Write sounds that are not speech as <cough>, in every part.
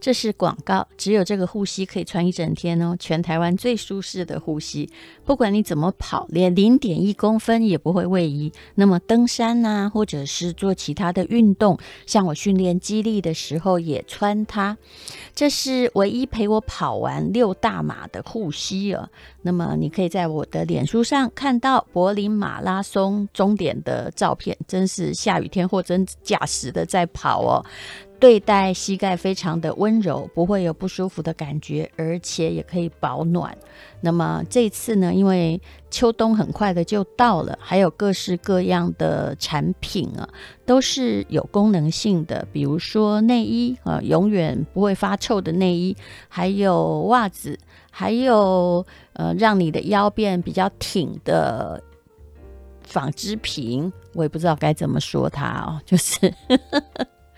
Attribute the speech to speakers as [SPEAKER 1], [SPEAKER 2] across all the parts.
[SPEAKER 1] 这是广告，只有这个护膝可以穿一整天哦，全台湾最舒适的护膝，不管你怎么跑，连零点一公分也不会位移。那么登山呐，或者是做其他的运动，像我训练肌力的时候也穿它。这是唯一陪我跑完六大马的护膝哦。那么你可以在我的脸书上看到柏林马拉松终点的照片，真是下雨天货真价实的在跑哦。对待膝盖非常的温柔，不会有不舒服的感觉，而且也可以保暖。那么这次呢，因为秋冬很快的就到了，还有各式各样的产品啊，都是有功能性的，比如说内衣啊，永远不会发臭的内衣，还有袜子，还有呃，让你的腰变比较挺的纺织品，我也不知道该怎么说它哦，就是。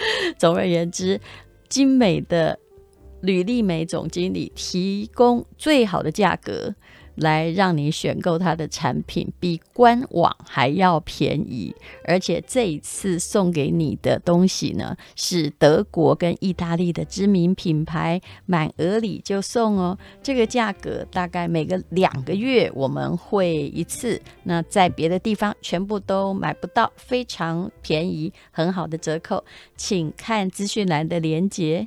[SPEAKER 1] <laughs> 总而言之，精美的吕丽梅总经理提供最好的价格，来让你选购它的产品，比官网还要便宜。而且这一次送给你的东西呢，是德国跟意大利的知名品牌，满额礼就送哦。这个价格大概每个两个月我们会一次，那在别的地方全部都买不到，非常便宜，很好的折扣，请看资讯栏的链接。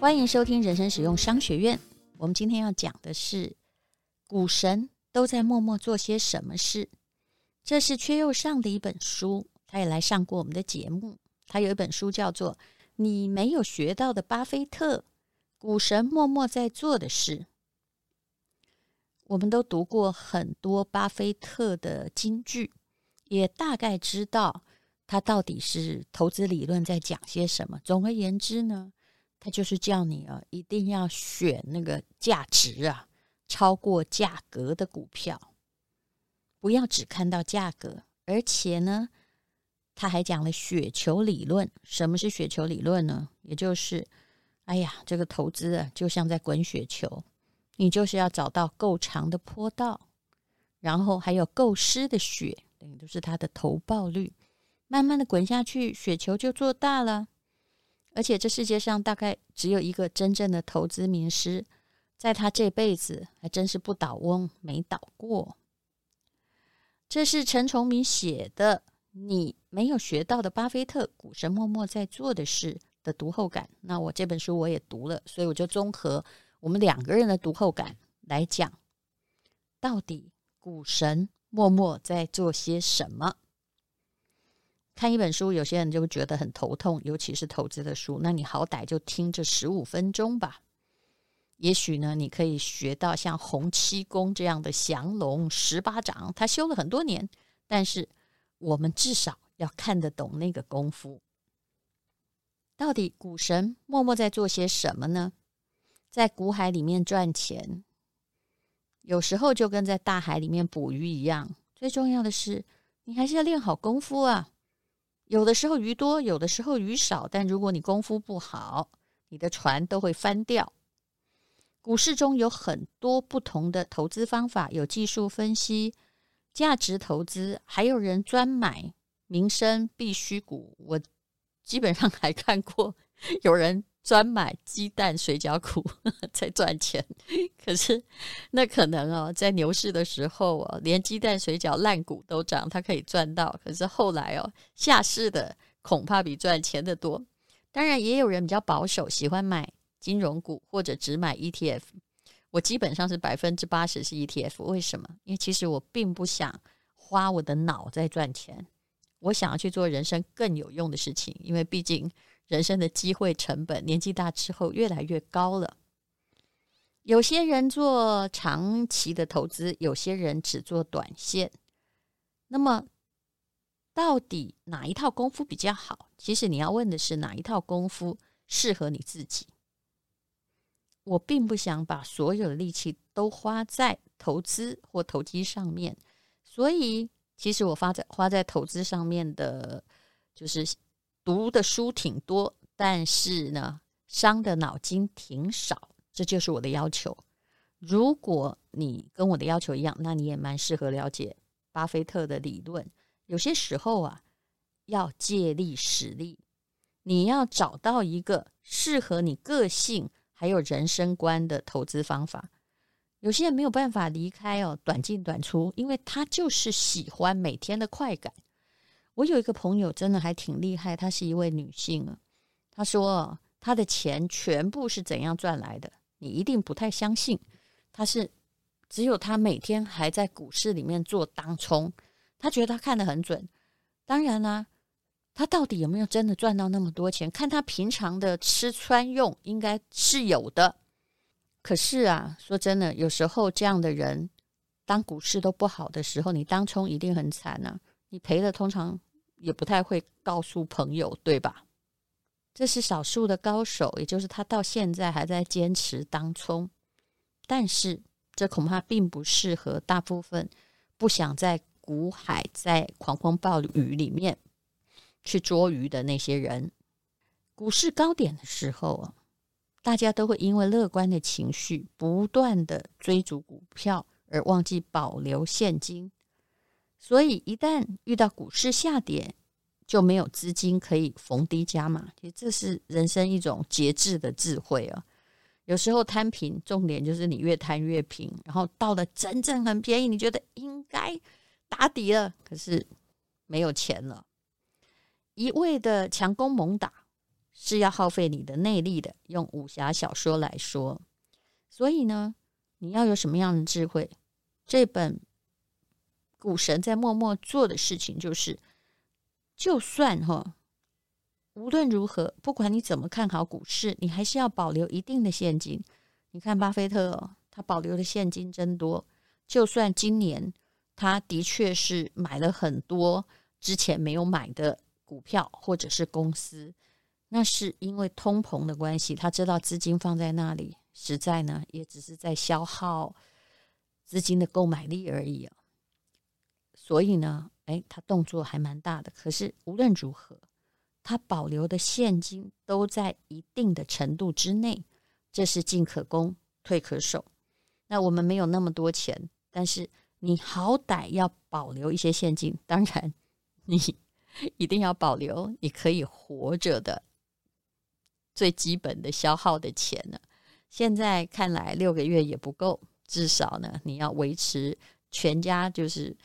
[SPEAKER 1] 欢迎收听人生使用商学院。我们今天要讲的是股神都在默默做些什么事。这是缺又上的一本书，他也来上过我们的节目。他有一本书叫做《你没有学到的巴菲特：股神默默在做的事》。我们都读过很多巴菲特的金句，也大概知道他到底是投资理论在讲些什么。总而言之呢，他就是叫你啊，一定要选那个价值啊超过价格的股票，不要只看到价格。而且呢，他还讲了雪球理论。什么是雪球理论呢？也就是，哎呀，这个投资啊，就像在滚雪球。你就是要找到够长的坡道，然后还有够湿的雪，等于都是它的投报率，慢慢的滚下去，雪球就做大了。而且这世界上大概只有一个真正的投资名师，在他这辈子还真是不倒翁，没倒过。这是陈崇明写的，你没有学到的巴菲特股神默默在做的事的读后感。那我这本书我也读了，所以我就综合。我们两个人的读后感来讲，到底股神默默在做些什么？看一本书，有些人就会觉得很头痛，尤其是投资的书。那你好歹就听这十五分钟吧。也许呢，你可以学到像洪七公这样的降龙十八掌。他修了很多年，但是我们至少要看得懂那个功夫。到底股神默默在做些什么呢？在股海里面赚钱，有时候就跟在大海里面捕鱼一样。最重要的是，你还是要练好功夫啊。有的时候鱼多，有的时候鱼少，但如果你功夫不好，你的船都会翻掉。股市中有很多不同的投资方法，有技术分析、价值投资，还有人专买民生必需股。我基本上还看过 <laughs> 有人。专买鸡蛋水饺股 <laughs> 在赚钱，<laughs> 可是那可能哦，在牛市的时候哦，连鸡蛋水饺烂股都涨，他可以赚到。可是后来哦，下市的恐怕比赚钱的多。当然，也有人比较保守，喜欢买金融股或者只买 ETF。我基本上是百分之八十是 ETF。为什么？因为其实我并不想花我的脑在赚钱，我想要去做人生更有用的事情，因为毕竟。人生的机会成本，年纪大之后越来越高了。有些人做长期的投资，有些人只做短线。那么，到底哪一套功夫比较好？其实你要问的是哪一套功夫适合你自己。我并不想把所有的力气都花在投资或投机上面，所以其实我花在花在投资上面的，就是读的书挺多，但是呢，伤的脑筋挺少。这就是我的要求。如果你跟我的要求一样，那你也蛮适合了解巴菲特的理论。有些时候啊，要借力使力，你要找到一个适合你个性还有人生观的投资方法。有些人没有办法离开哦，短进短出，因为他就是喜欢每天的快感。我有一个朋友真的还挺厉害，她是一位女性啊。她说她的钱全部是怎样赚来的？你一定不太相信，他是只有她每天还在股市里面做当冲，他觉得他看得很准。当然啦、啊，他到底有没有真的赚到那么多钱？看他平常的吃穿用，应该是有的。可是啊，说真的，有时候这样的人，当股市都不好的时候，你当冲一定很惨啊！你赔了，通常也不太会告诉朋友，对吧？这是少数的高手，也就是他到现在还在坚持当冲，但是这恐怕并不适合大部分不想在股海在狂风暴雨里面去捉鱼的那些人。股市高点的时候，大家都会因为乐观的情绪不断的追逐股票，而忘记保留现金，所以一旦遇到股市下跌，就没有资金可以逢低加码，其实这是人生一种节制的智慧啊。有时候贪平，重点就是你越贪越平，然后到了真正很便宜，你觉得应该打底了，可是没有钱了。一味的强攻猛打是要耗费你的内力的，用武侠小说来说。所以呢，你要有什么样的智慧？这本股神在默默做的事情就是。就算哈，无论如何，不管你怎么看好股市，你还是要保留一定的现金。你看巴菲特哦，他保留的现金真多。就算今年他的确是买了很多之前没有买的股票或者是公司，那是因为通膨的关系，他知道资金放在那里，实在呢也只是在消耗资金的购买力而已啊。所以呢。哎，他动作还蛮大的，可是无论如何，他保留的现金都在一定的程度之内，这是进可攻，退可守。那我们没有那么多钱，但是你好歹要保留一些现金。当然，你 <laughs> 一定要保留你可以活着的最基本的消耗的钱呢。现在看来六个月也不够，至少呢，你要维持全家就是。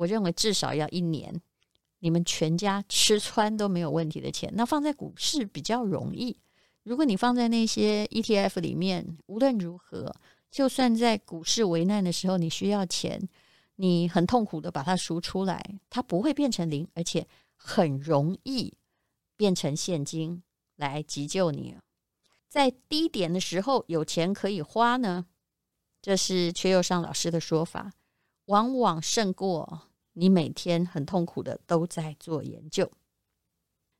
[SPEAKER 1] 我认为至少要一年，你们全家吃穿都没有问题的钱，那放在股市比较容易。如果你放在那些 ETF 里面，无论如何，就算在股市危难的时候，你需要钱，你很痛苦的把它赎出来，它不会变成零，而且很容易变成现金来急救你。在低点的时候有钱可以花呢，这是缺又上老师的说法，往往胜过。你每天很痛苦的都在做研究。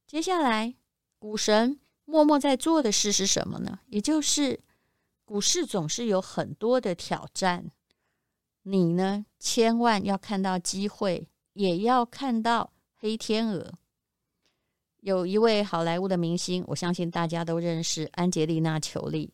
[SPEAKER 1] 接下来，股神默默在做的事是什么呢？也就是股市总是有很多的挑战，你呢，千万要看到机会，也要看到黑天鹅。有一位好莱坞的明星，我相信大家都认识安洁莉娜·裘丽，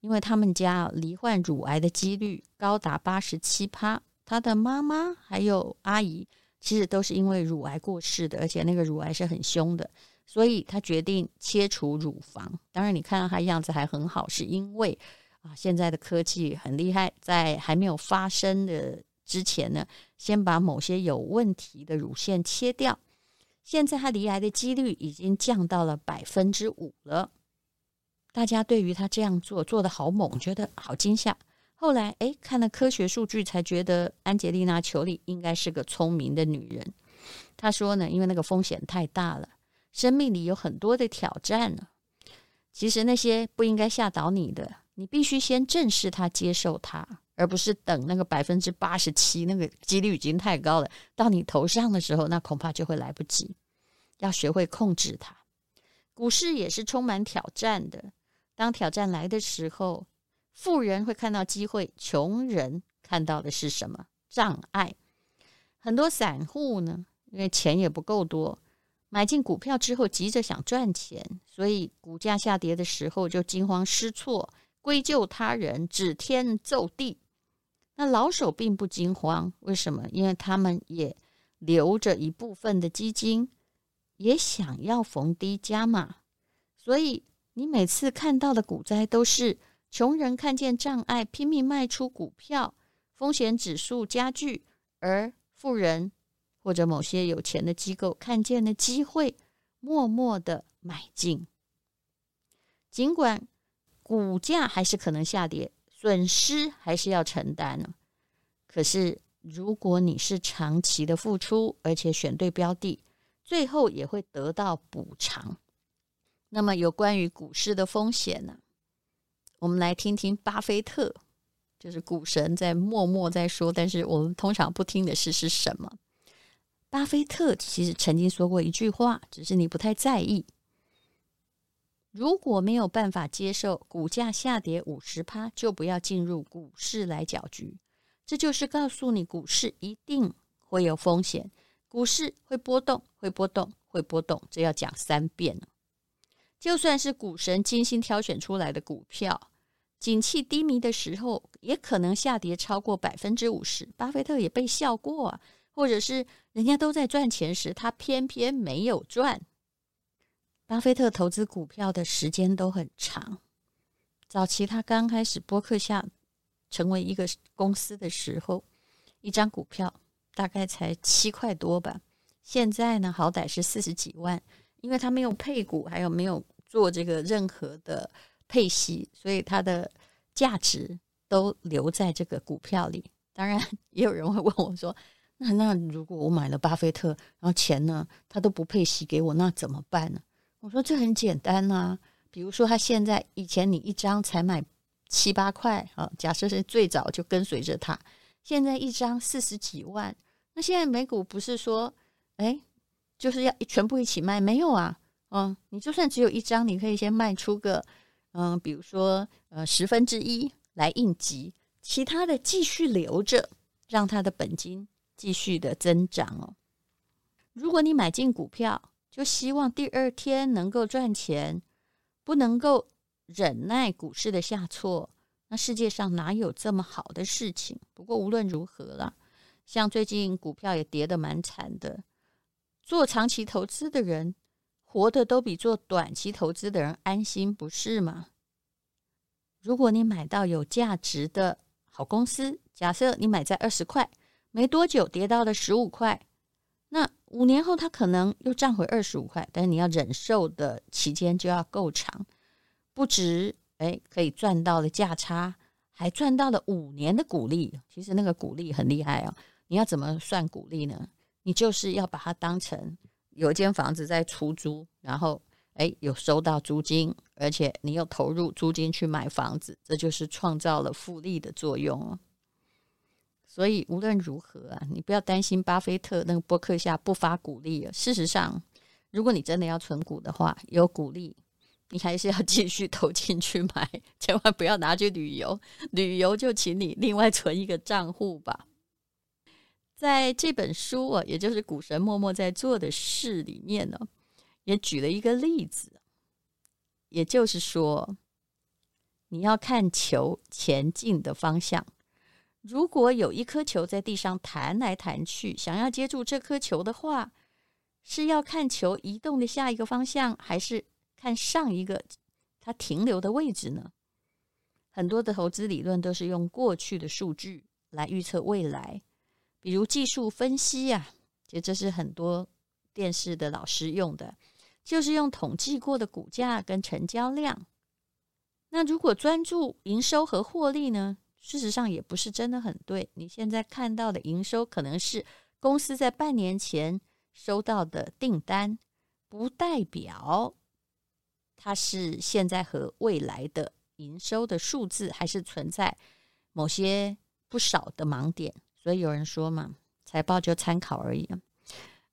[SPEAKER 1] 因为他们家罹患乳癌的几率高达八十七趴。他的妈妈还有阿姨，其实都是因为乳癌过世的，而且那个乳癌是很凶的，所以他决定切除乳房。当然，你看到他样子还很好，是因为啊，现在的科技很厉害，在还没有发生的之前呢，先把某些有问题的乳腺切掉。现在他离癌的几率已经降到了百分之五了。大家对于他这样做做得好猛，觉得好惊吓。后来，哎，看了科学数据，才觉得安洁莉娜·裘莉应该是个聪明的女人。她说呢，因为那个风险太大了，生命里有很多的挑战呢。其实那些不应该吓倒你的，你必须先正视它、接受它，而不是等那个百分之八十七那个几率已经太高了，到你头上的时候，那恐怕就会来不及。要学会控制它。股市也是充满挑战的。当挑战来的时候，富人会看到机会，穷人看到的是什么？障碍。很多散户呢，因为钱也不够多，买进股票之后急着想赚钱，所以股价下跌的时候就惊慌失措，归咎他人，指天咒地。那老手并不惊慌，为什么？因为他们也留着一部分的基金。也想要逢低加码，所以你每次看到的股灾都是穷人看见障碍，拼命卖出股票，风险指数加剧；而富人或者某些有钱的机构看见了机会，默默的买进。尽管股价还是可能下跌，损失还是要承担呢。可是如果你是长期的付出，而且选对标的。最后也会得到补偿。那么，有关于股市的风险呢？我们来听听巴菲特，就是股神在默默在说，但是我们通常不听的事是什么？巴菲特其实曾经说过一句话，只是你不太在意。如果没有办法接受股价下跌五十趴，就不要进入股市来搅局。这就是告诉你，股市一定会有风险。股市会波动，会波动，会波动，这要讲三遍。就算是股神精心挑选出来的股票，景气低迷的时候，也可能下跌超过百分之五十。巴菲特也被笑过啊，或者是人家都在赚钱时，他偏偏没有赚。巴菲特投资股票的时间都很长。早期他刚开始播客下成为一个公司的时候，一张股票。大概才七块多吧，现在呢，好歹是四十几万，因为他没有配股，还有没有做这个任何的配息，所以它的价值都留在这个股票里。当然，也有人会问我说：“那那如果我买了巴菲特，然后钱呢，他都不配息给我，那怎么办呢？”我说：“这很简单啊，比如说他现在以前你一张才买七八块啊，假设是最早就跟随着他，现在一张四十几万。”那现在美股不是说，哎，就是要全部一起卖？没有啊，嗯，你就算只有一张，你可以先卖出个，嗯，比如说呃十分之一来应急，其他的继续留着，让它的本金继续的增长哦。如果你买进股票，就希望第二天能够赚钱，不能够忍耐股市的下挫，那世界上哪有这么好的事情？不过无论如何了。像最近股票也跌得蛮惨的，做长期投资的人活得都比做短期投资的人安心，不是吗？如果你买到有价值的好公司，假设你买在二十块，没多久跌到了十五块，那五年后它可能又涨回二十五块，但是你要忍受的期间就要够长，不止哎可以赚到了价差，还赚到了五年的股利。其实那个股利很厉害哦。你要怎么算股利呢？你就是要把它当成有一间房子在出租，然后哎有收到租金，而且你又投入租金去买房子，这就是创造了复利的作用。所以无论如何啊，你不要担心巴菲特那个博客下不发股利啊。事实上，如果你真的要存股的话，有股利，你还是要继续投进去买，千万不要拿去旅游。旅游就请你另外存一个账户吧。在这本书啊，也就是股神默默在做的事里面呢，也举了一个例子，也就是说，你要看球前进的方向。如果有一颗球在地上弹来弹去，想要接住这颗球的话，是要看球移动的下一个方向，还是看上一个它停留的位置呢？很多的投资理论都是用过去的数据来预测未来。比如技术分析呀、啊，其实这是很多电视的老师用的，就是用统计过的股价跟成交量。那如果专注营收和获利呢？事实上也不是真的很对。你现在看到的营收可能是公司在半年前收到的订单，不代表它是现在和未来的营收的数字还是存在某些不少的盲点，所以有人说嘛，财报就参考而已。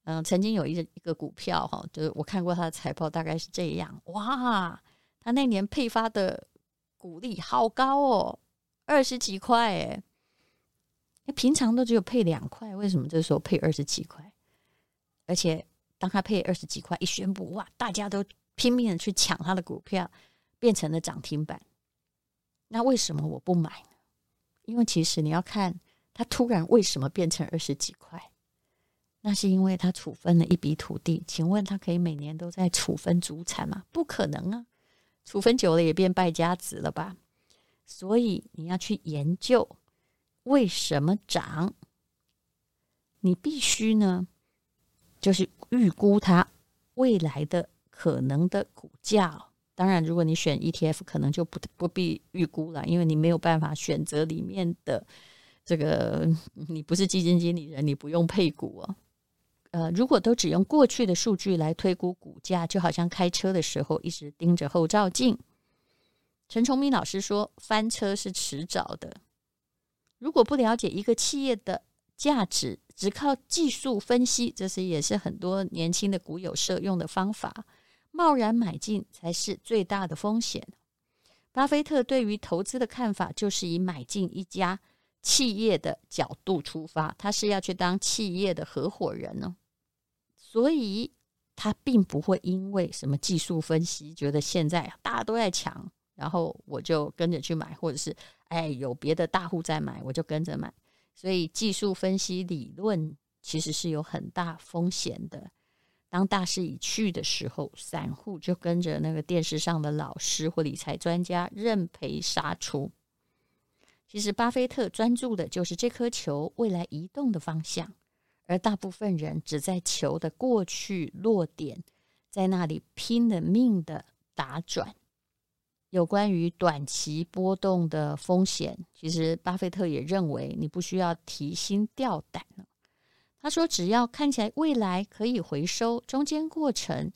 [SPEAKER 1] 嗯，曾经有一个一个股票哈，就是我看过它的财报，大概是这样。哇，它那年配发的股利好高哦，二十几块哎，平常都只有配两块，为什么这时候配二十几块？而且当它配二十几块一宣布，哇，大家都拼命的去抢它的股票，变成了涨停板。那为什么我不买呢？因为其实你要看它突然为什么变成二十几块。那是因为他处分了一笔土地，请问他可以每年都在处分祖产吗？不可能啊，处分久了也变败家子了吧？所以你要去研究为什么涨，你必须呢，就是预估它未来的可能的股价。当然，如果你选 ETF，可能就不不必预估了，因为你没有办法选择里面的这个，你不是基金经理人，你不用配股哦。呃，如果都只用过去的数据来推估股价，就好像开车的时候一直盯着后照镜。陈崇明老师说，翻车是迟早的。如果不了解一个企业的价值，只靠技术分析，这是也是很多年轻的股友社用的方法，贸然买进才是最大的风险。巴菲特对于投资的看法，就是以买进一家企业的角度出发，他是要去当企业的合伙人呢。所以，他并不会因为什么技术分析，觉得现在大家都在抢，然后我就跟着去买，或者是哎有别的大户在买，我就跟着买。所以，技术分析理论其实是有很大风险的。当大势已去的时候，散户就跟着那个电视上的老师或理财专家认赔杀出。其实，巴菲特专注的就是这颗球未来移动的方向。而大部分人只在球的过去落点，在那里拼了命的打转。有关于短期波动的风险，其实巴菲特也认为你不需要提心吊胆了。他说，只要看起来未来可以回收，中间过程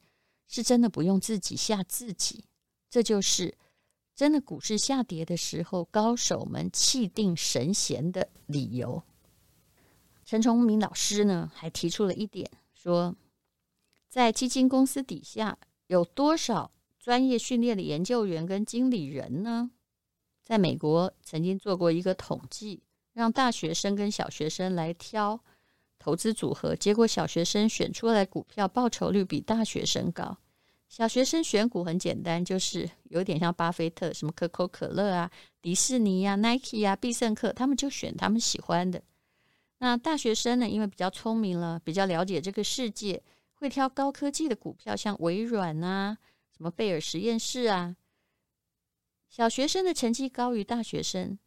[SPEAKER 1] 是真的不用自己吓自己。这就是真的股市下跌的时候，高手们气定神闲的理由。陈崇明老师呢，还提出了一点，说，在基金公司底下有多少专业训练的研究员跟经理人呢？在美国曾经做过一个统计，让大学生跟小学生来挑投资组合，结果小学生选出来股票报酬率比大学生高。小学生选股很简单，就是有点像巴菲特，什么可口可乐啊、迪士尼啊、Nike 啊、必胜客，他们就选他们喜欢的。那大学生呢？因为比较聪明了，比较了解这个世界，会挑高科技的股票，像微软啊、什么贝尔实验室啊。小学生的成绩高于大学生，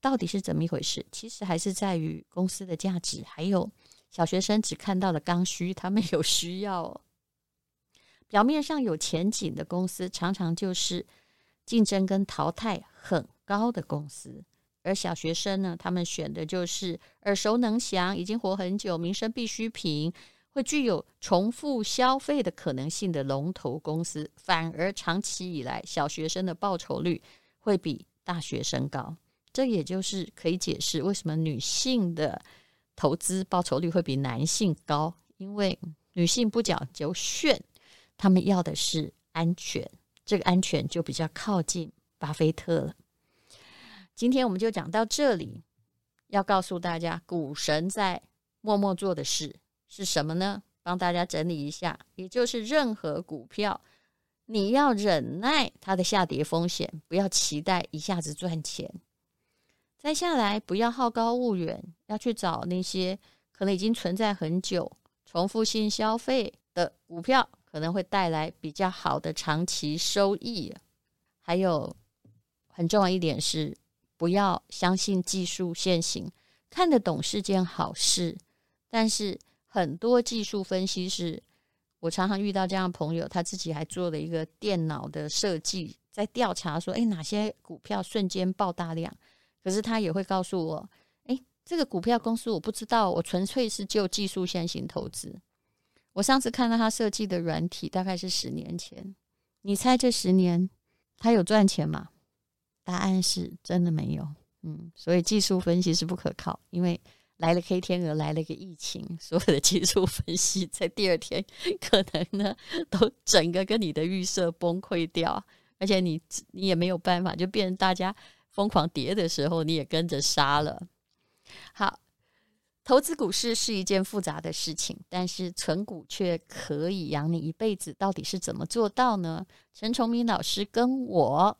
[SPEAKER 1] 到底是怎么一回事？其实还是在于公司的价值，还有小学生只看到了刚需，他们有需要。表面上有前景的公司，常常就是竞争跟淘汰很高的公司。而小学生呢，他们选的就是耳熟能详、已经活很久、民生必需品，会具有重复消费的可能性的龙头公司。反而长期以来，小学生的报酬率会比大学生高。这也就是可以解释为什么女性的投资报酬率会比男性高，因为女性不讲究炫，他们要的是安全。这个安全就比较靠近巴菲特了。今天我们就讲到这里，要告诉大家，股神在默默做的事是什么呢？帮大家整理一下，也就是任何股票，你要忍耐它的下跌风险，不要期待一下子赚钱。再下来，不要好高骛远，要去找那些可能已经存在很久、重复性消费的股票，可能会带来比较好的长期收益。还有很重要一点是，不要相信技术线型，看得懂是件好事，但是很多技术分析师，我常常遇到这样的朋友，他自己还做了一个电脑的设计，在调查说，诶，哪些股票瞬间爆大量？可是他也会告诉我，诶，这个股票公司我不知道，我纯粹是就技术线型投资。我上次看到他设计的软体，大概是十年前，你猜这十年他有赚钱吗？答案是真的没有。嗯，所以技术分析是不可靠，因为来了黑天鹅，来了个疫情，所有的技术分析在第二天 <laughs> 可能呢都整个跟你的预设崩溃掉，而且你你也没有办法，就变成大家疯狂跌的时候，你也跟着杀了。好，投资股市是一件复杂的事情，但是存股却可以养你一辈子，到底是怎么做到呢？陈崇明老师跟我。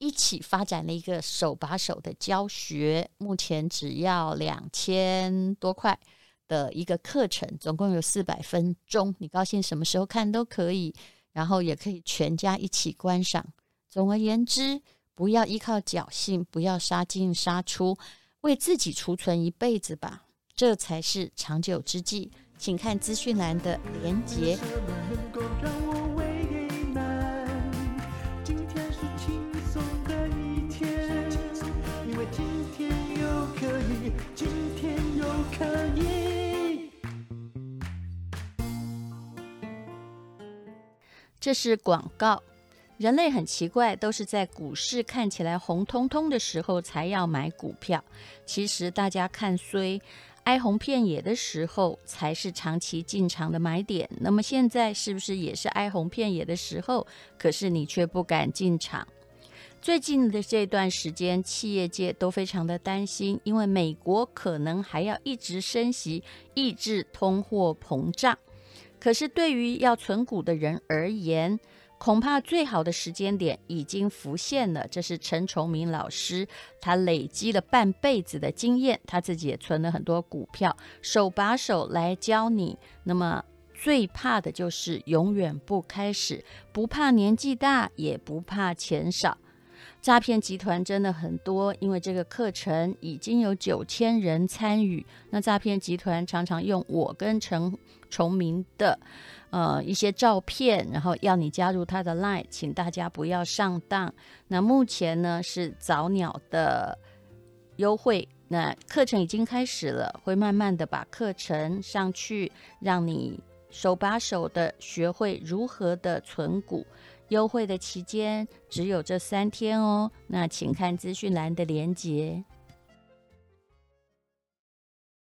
[SPEAKER 1] 一起发展了一个手把手的教学，目前只要两千多块的一个课程，总共有四百分钟，你高兴什么时候看都可以，然后也可以全家一起观赏。总而言之，不要依靠侥幸，不要杀进杀出，为自己储存一辈子吧，这才是长久之计。请看资讯栏的连结。这是广告。人类很奇怪，都是在股市看起来红彤彤的时候才要买股票。其实大家看衰、哀鸿遍野的时候，才是长期进场的买点。那么现在是不是也是哀鸿遍野的时候？可是你却不敢进场。最近的这段时间，企业界都非常的担心，因为美国可能还要一直升息，抑制通货膨胀。可是，对于要存股的人而言，恐怕最好的时间点已经浮现了。这是陈崇明老师，他累积了半辈子的经验，他自己也存了很多股票，手把手来教你。那么，最怕的就是永远不开始，不怕年纪大，也不怕钱少。诈骗集团真的很多，因为这个课程已经有九千人参与。那诈骗集团常常用我跟陈崇明的呃一些照片，然后要你加入他的 Line，请大家不要上当。那目前呢是早鸟的优惠，那课程已经开始了，会慢慢的把课程上去，让你手把手的学会如何的存股。优惠的期间只有这三天哦，那请看资讯栏的连接。